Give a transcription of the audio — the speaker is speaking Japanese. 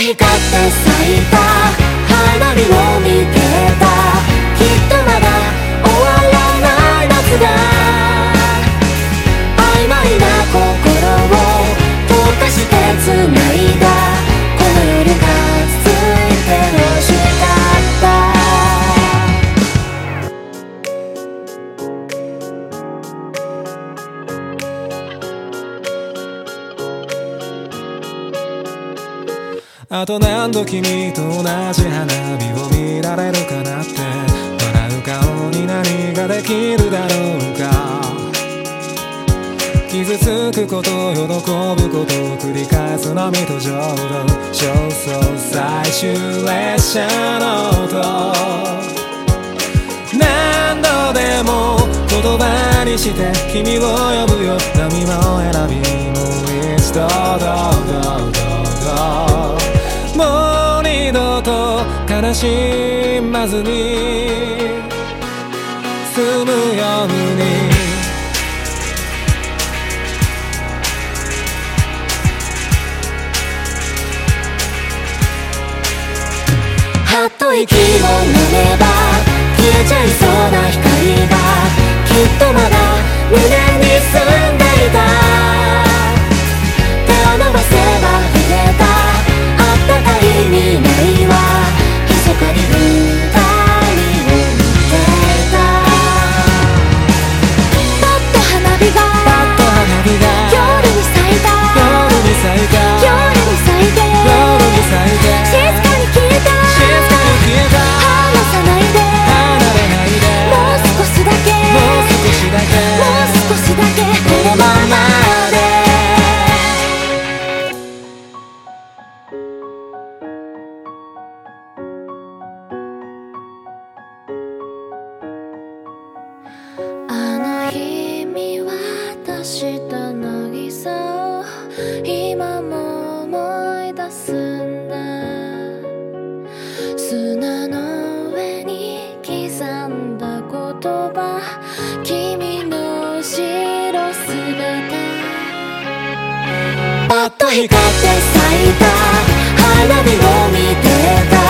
パッと光って咲いたあと何度君と同じ花火を見られるかなって。笑う顔に何ができるだろうか。傷つくこと喜ぶことを繰り返すのみと浄土焦燥最終列車の音。何度でも言葉にして君を呼ぶよ。波も選びもう一度どう？悲しまずに済むように。はっと息を飲めば消えちゃいそうな光がきっとまだ胸した渚を今も思い出すんだ。砂の上に刻んだ言葉君の後ろ姿パッと光って咲いた花火を見てた。